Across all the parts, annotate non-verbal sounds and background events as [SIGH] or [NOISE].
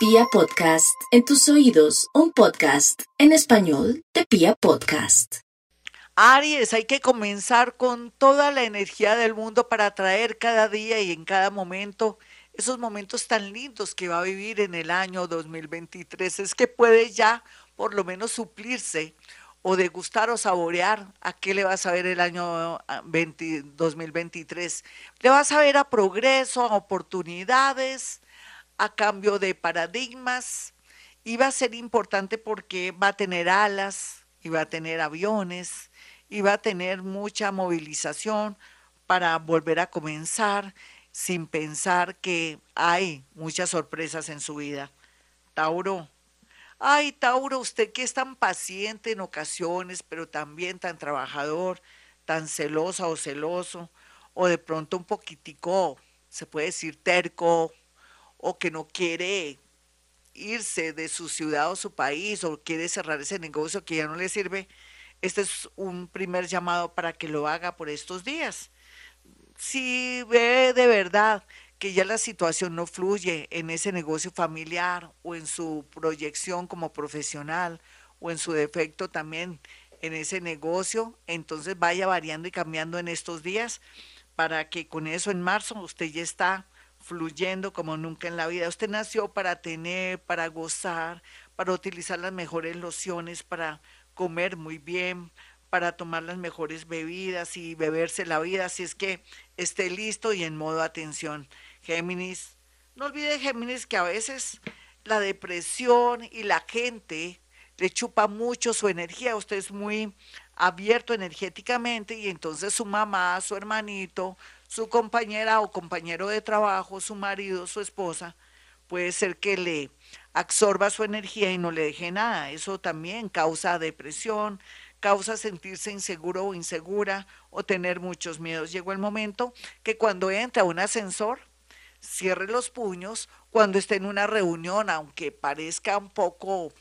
Pia Podcast, en tus oídos, un podcast en español de Pia Podcast. Aries, hay que comenzar con toda la energía del mundo para atraer cada día y en cada momento esos momentos tan lindos que va a vivir en el año 2023. Es que puede ya por lo menos suplirse o degustar o saborear a qué le vas a ver el año 2023. Ah, le vas a ver a progreso, a oportunidades, a cambio de paradigmas y va a ser importante porque va a tener alas y va a tener aviones y va a tener mucha movilización para volver a comenzar sin pensar que hay muchas sorpresas en su vida. Tauro. Ay, Tauro, usted que es tan paciente en ocasiones, pero también tan trabajador, tan celosa o celoso, o de pronto un poquitico, se puede decir terco, o que no quiere irse de su ciudad o su país o quiere cerrar ese negocio que ya no le sirve, este es un primer llamado para que lo haga por estos días. Si ve de verdad que ya la situación no fluye en ese negocio familiar o en su proyección como profesional o en su defecto también en ese negocio, entonces vaya variando y cambiando en estos días para que con eso en marzo usted ya está fluyendo como nunca en la vida. Usted nació para tener, para gozar, para utilizar las mejores lociones, para comer muy bien, para tomar las mejores bebidas y beberse la vida. Así es que esté listo y en modo atención. Géminis, no olvide Géminis que a veces la depresión y la gente le chupa mucho su energía. Usted es muy abierto energéticamente y entonces su mamá, su hermanito, su compañera o compañero de trabajo, su marido, su esposa, puede ser que le absorba su energía y no le deje nada. Eso también causa depresión, causa sentirse inseguro o insegura o tener muchos miedos. Llegó el momento que cuando entra a un ascensor, cierre los puños, cuando esté en una reunión, aunque parezca un poco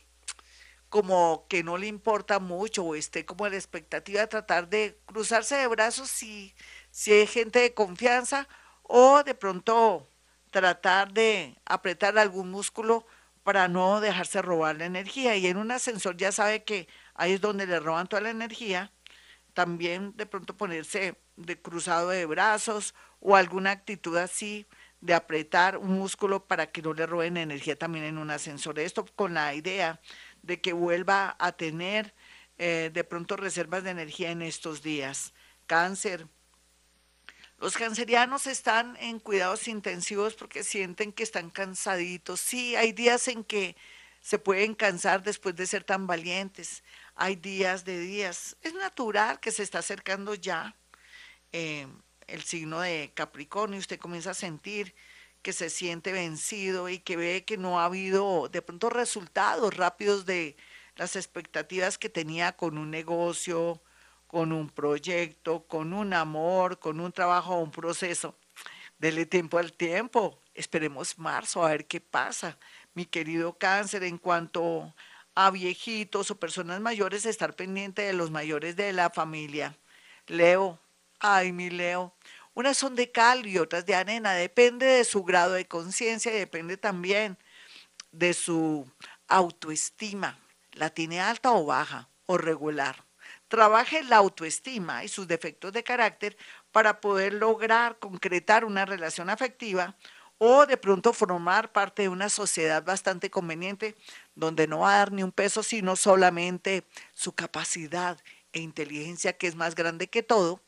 como que no le importa mucho o esté como en la expectativa de tratar de cruzarse de brazos y si hay gente de confianza o de pronto tratar de apretar algún músculo para no dejarse robar la energía. Y en un ascensor ya sabe que ahí es donde le roban toda la energía. También de pronto ponerse de cruzado de brazos o alguna actitud así de apretar un músculo para que no le roben energía también en un ascensor. Esto con la idea de que vuelva a tener eh, de pronto reservas de energía en estos días. Cáncer, los cancerianos están en cuidados intensivos porque sienten que están cansaditos. Sí, hay días en que se pueden cansar después de ser tan valientes. Hay días de días. Es natural que se está acercando ya eh, el signo de Capricornio. Usted comienza a sentir que se siente vencido y que ve que no ha habido de pronto resultados rápidos de las expectativas que tenía con un negocio, con un proyecto, con un amor, con un trabajo un proceso. Dele tiempo al tiempo. Esperemos marzo a ver qué pasa. Mi querido cáncer, en cuanto a viejitos o personas mayores, estar pendiente de los mayores de la familia. Leo, ay mi Leo, unas son de cal y otras de arena. Depende de su grado de conciencia y depende también de su autoestima. ¿La tiene alta o baja o regular? Trabaje la autoestima y sus defectos de carácter para poder lograr concretar una relación afectiva o de pronto formar parte de una sociedad bastante conveniente donde no va a dar ni un peso, sino solamente su capacidad e inteligencia que es más grande que todo,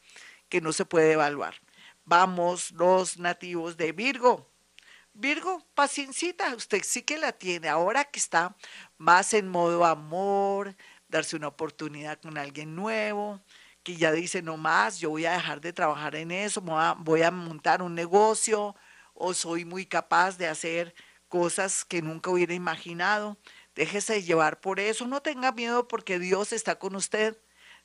que no se puede evaluar. Vamos, los nativos de Virgo. Virgo, paciencita, usted sí que la tiene ahora que está más en modo amor, darse una oportunidad con alguien nuevo, que ya dice, no más, yo voy a dejar de trabajar en eso, voy a montar un negocio o soy muy capaz de hacer cosas que nunca hubiera imaginado. Déjese llevar por eso, no tenga miedo porque Dios está con usted.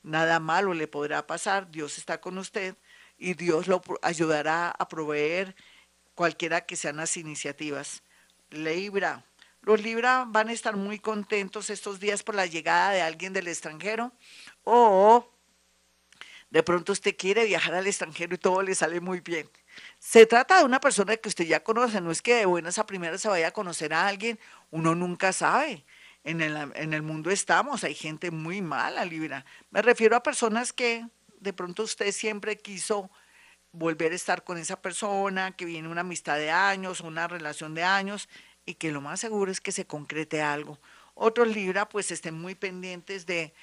Nada malo le podrá pasar, Dios está con usted y Dios lo ayudará a proveer cualquiera que sean las iniciativas. Libra, los Libra van a estar muy contentos estos días por la llegada de alguien del extranjero o de pronto usted quiere viajar al extranjero y todo le sale muy bien. Se trata de una persona que usted ya conoce, no es que de buenas a primeras se vaya a conocer a alguien, uno nunca sabe. En el, en el mundo estamos, hay gente muy mala, Libra. Me refiero a personas que de pronto usted siempre quiso volver a estar con esa persona, que viene una amistad de años, una relación de años, y que lo más seguro es que se concrete algo. Otros Libra, pues estén muy pendientes de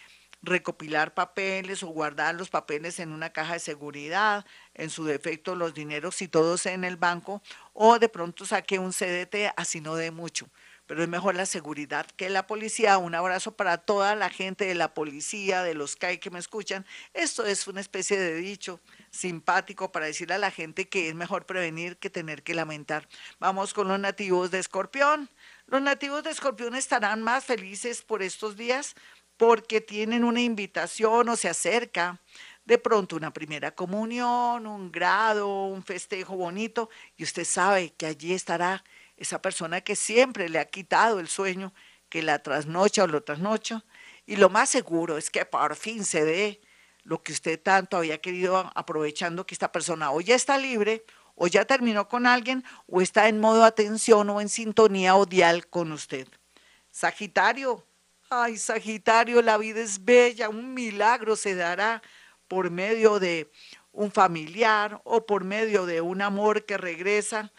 recopilar papeles o guardar los papeles en una caja de seguridad, en su defecto los dineros y todos en el banco, o de pronto saque un CDT, así no de mucho. Pero es mejor la seguridad que la policía. Un abrazo para toda la gente de la policía, de los CAI que me escuchan. Esto es una especie de dicho simpático para decirle a la gente que es mejor prevenir que tener que lamentar. Vamos con los nativos de Escorpión. Los nativos de Escorpión estarán más felices por estos días porque tienen una invitación o se acerca de pronto una primera comunión, un grado, un festejo bonito, y usted sabe que allí estará esa persona que siempre le ha quitado el sueño, que la trasnocha o lo trasnocha, y lo más seguro es que por fin se dé lo que usted tanto había querido aprovechando que esta persona o ya está libre, o ya terminó con alguien, o está en modo atención o en sintonía odial con usted. Sagitario, Ay, Sagitario, la vida es bella, un milagro se dará por medio de un familiar o por medio de un amor que regresa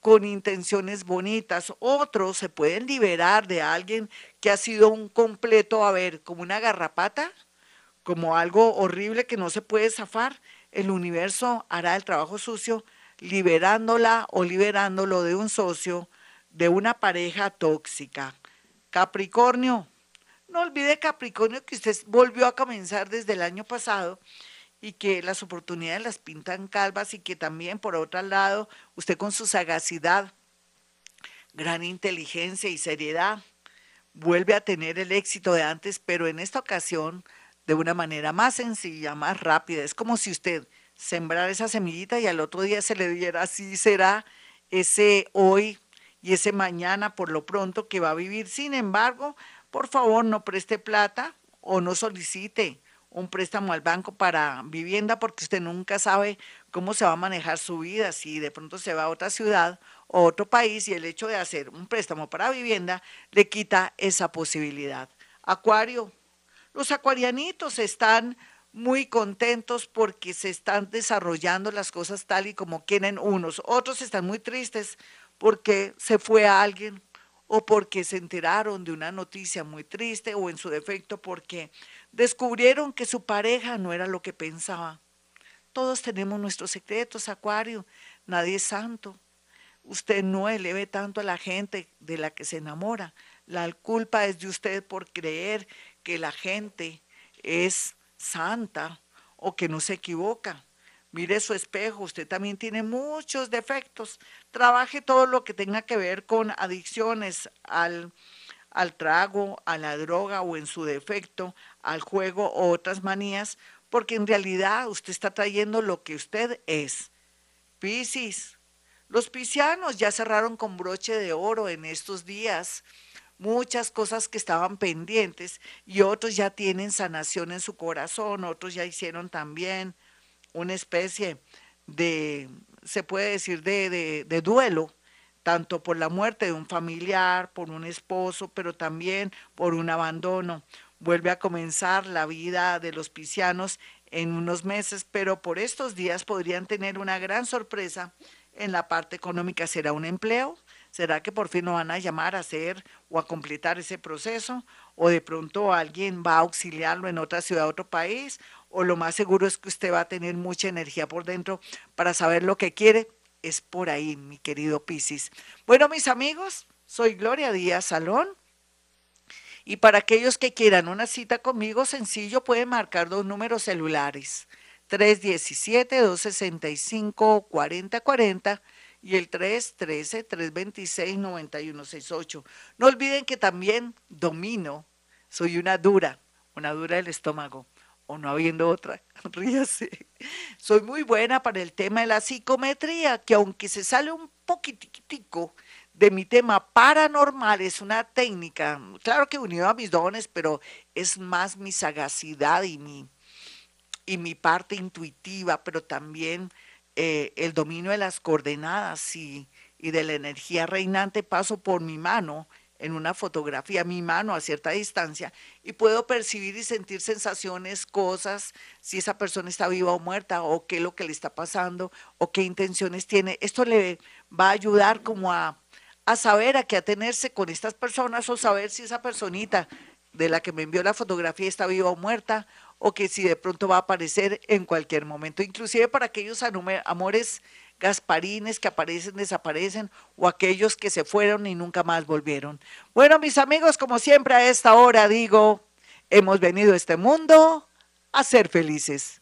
con intenciones bonitas. Otros se pueden liberar de alguien que ha sido un completo, a ver, como una garrapata, como algo horrible que no se puede zafar. El universo hará el trabajo sucio liberándola o liberándolo de un socio, de una pareja tóxica. Capricornio, no olvide Capricornio que usted volvió a comenzar desde el año pasado y que las oportunidades las pintan calvas y que también por otro lado usted con su sagacidad, gran inteligencia y seriedad vuelve a tener el éxito de antes, pero en esta ocasión de una manera más sencilla, más rápida. Es como si usted sembrara esa semillita y al otro día se le diera, así será ese hoy y ese mañana por lo pronto que va a vivir. Sin embargo, por favor no preste plata o no solicite un préstamo al banco para vivienda porque usted nunca sabe cómo se va a manejar su vida, si de pronto se va a otra ciudad o otro país y el hecho de hacer un préstamo para vivienda le quita esa posibilidad. Acuario, los acuarianitos están muy contentos porque se están desarrollando las cosas tal y como quieren unos, otros están muy tristes porque se fue a alguien o porque se enteraron de una noticia muy triste o en su defecto porque descubrieron que su pareja no era lo que pensaba. Todos tenemos nuestros secretos, Acuario, nadie es santo. Usted no eleve tanto a la gente de la que se enamora. La culpa es de usted por creer que la gente es santa o que no se equivoca. Mire su espejo, usted también tiene muchos defectos. Trabaje todo lo que tenga que ver con adicciones al, al trago, a la droga o en su defecto al juego o otras manías, porque en realidad usted está trayendo lo que usted es. Piscis, los piscianos ya cerraron con broche de oro en estos días muchas cosas que estaban pendientes y otros ya tienen sanación en su corazón, otros ya hicieron también una especie de, se puede decir, de, de, duelo, tanto por la muerte de un familiar, por un esposo, pero también por un abandono. Vuelve a comenzar la vida de los piscianos en unos meses, pero por estos días podrían tener una gran sorpresa en la parte económica. ¿Será un empleo? ¿Será que por fin lo van a llamar a hacer o a completar ese proceso? ¿O de pronto alguien va a auxiliarlo en otra ciudad, otro país? o lo más seguro es que usted va a tener mucha energía por dentro para saber lo que quiere. Es por ahí, mi querido Piscis. Bueno, mis amigos, soy Gloria Díaz Salón. Y para aquellos que quieran una cita conmigo, sencillo, pueden marcar dos números celulares. 317-265-4040 y el 313-326-9168. No olviden que también domino, soy una dura, una dura del estómago o no habiendo otra, [LAUGHS] ríase. Soy muy buena para el tema de la psicometría, que aunque se sale un poquitico de mi tema paranormal, es una técnica, claro que unido a mis dones, pero es más mi sagacidad y mi, y mi parte intuitiva, pero también eh, el dominio de las coordenadas y, y de la energía reinante, paso por mi mano en una fotografía, mi mano a cierta distancia, y puedo percibir y sentir sensaciones, cosas, si esa persona está viva o muerta, o qué es lo que le está pasando, o qué intenciones tiene. Esto le va a ayudar como a, a saber a qué atenerse con estas personas o saber si esa personita de la que me envió la fotografía está viva o muerta, o que si de pronto va a aparecer en cualquier momento, inclusive para aquellos amores gasparines que aparecen, desaparecen, o aquellos que se fueron y nunca más volvieron. Bueno, mis amigos, como siempre a esta hora digo, hemos venido a este mundo a ser felices.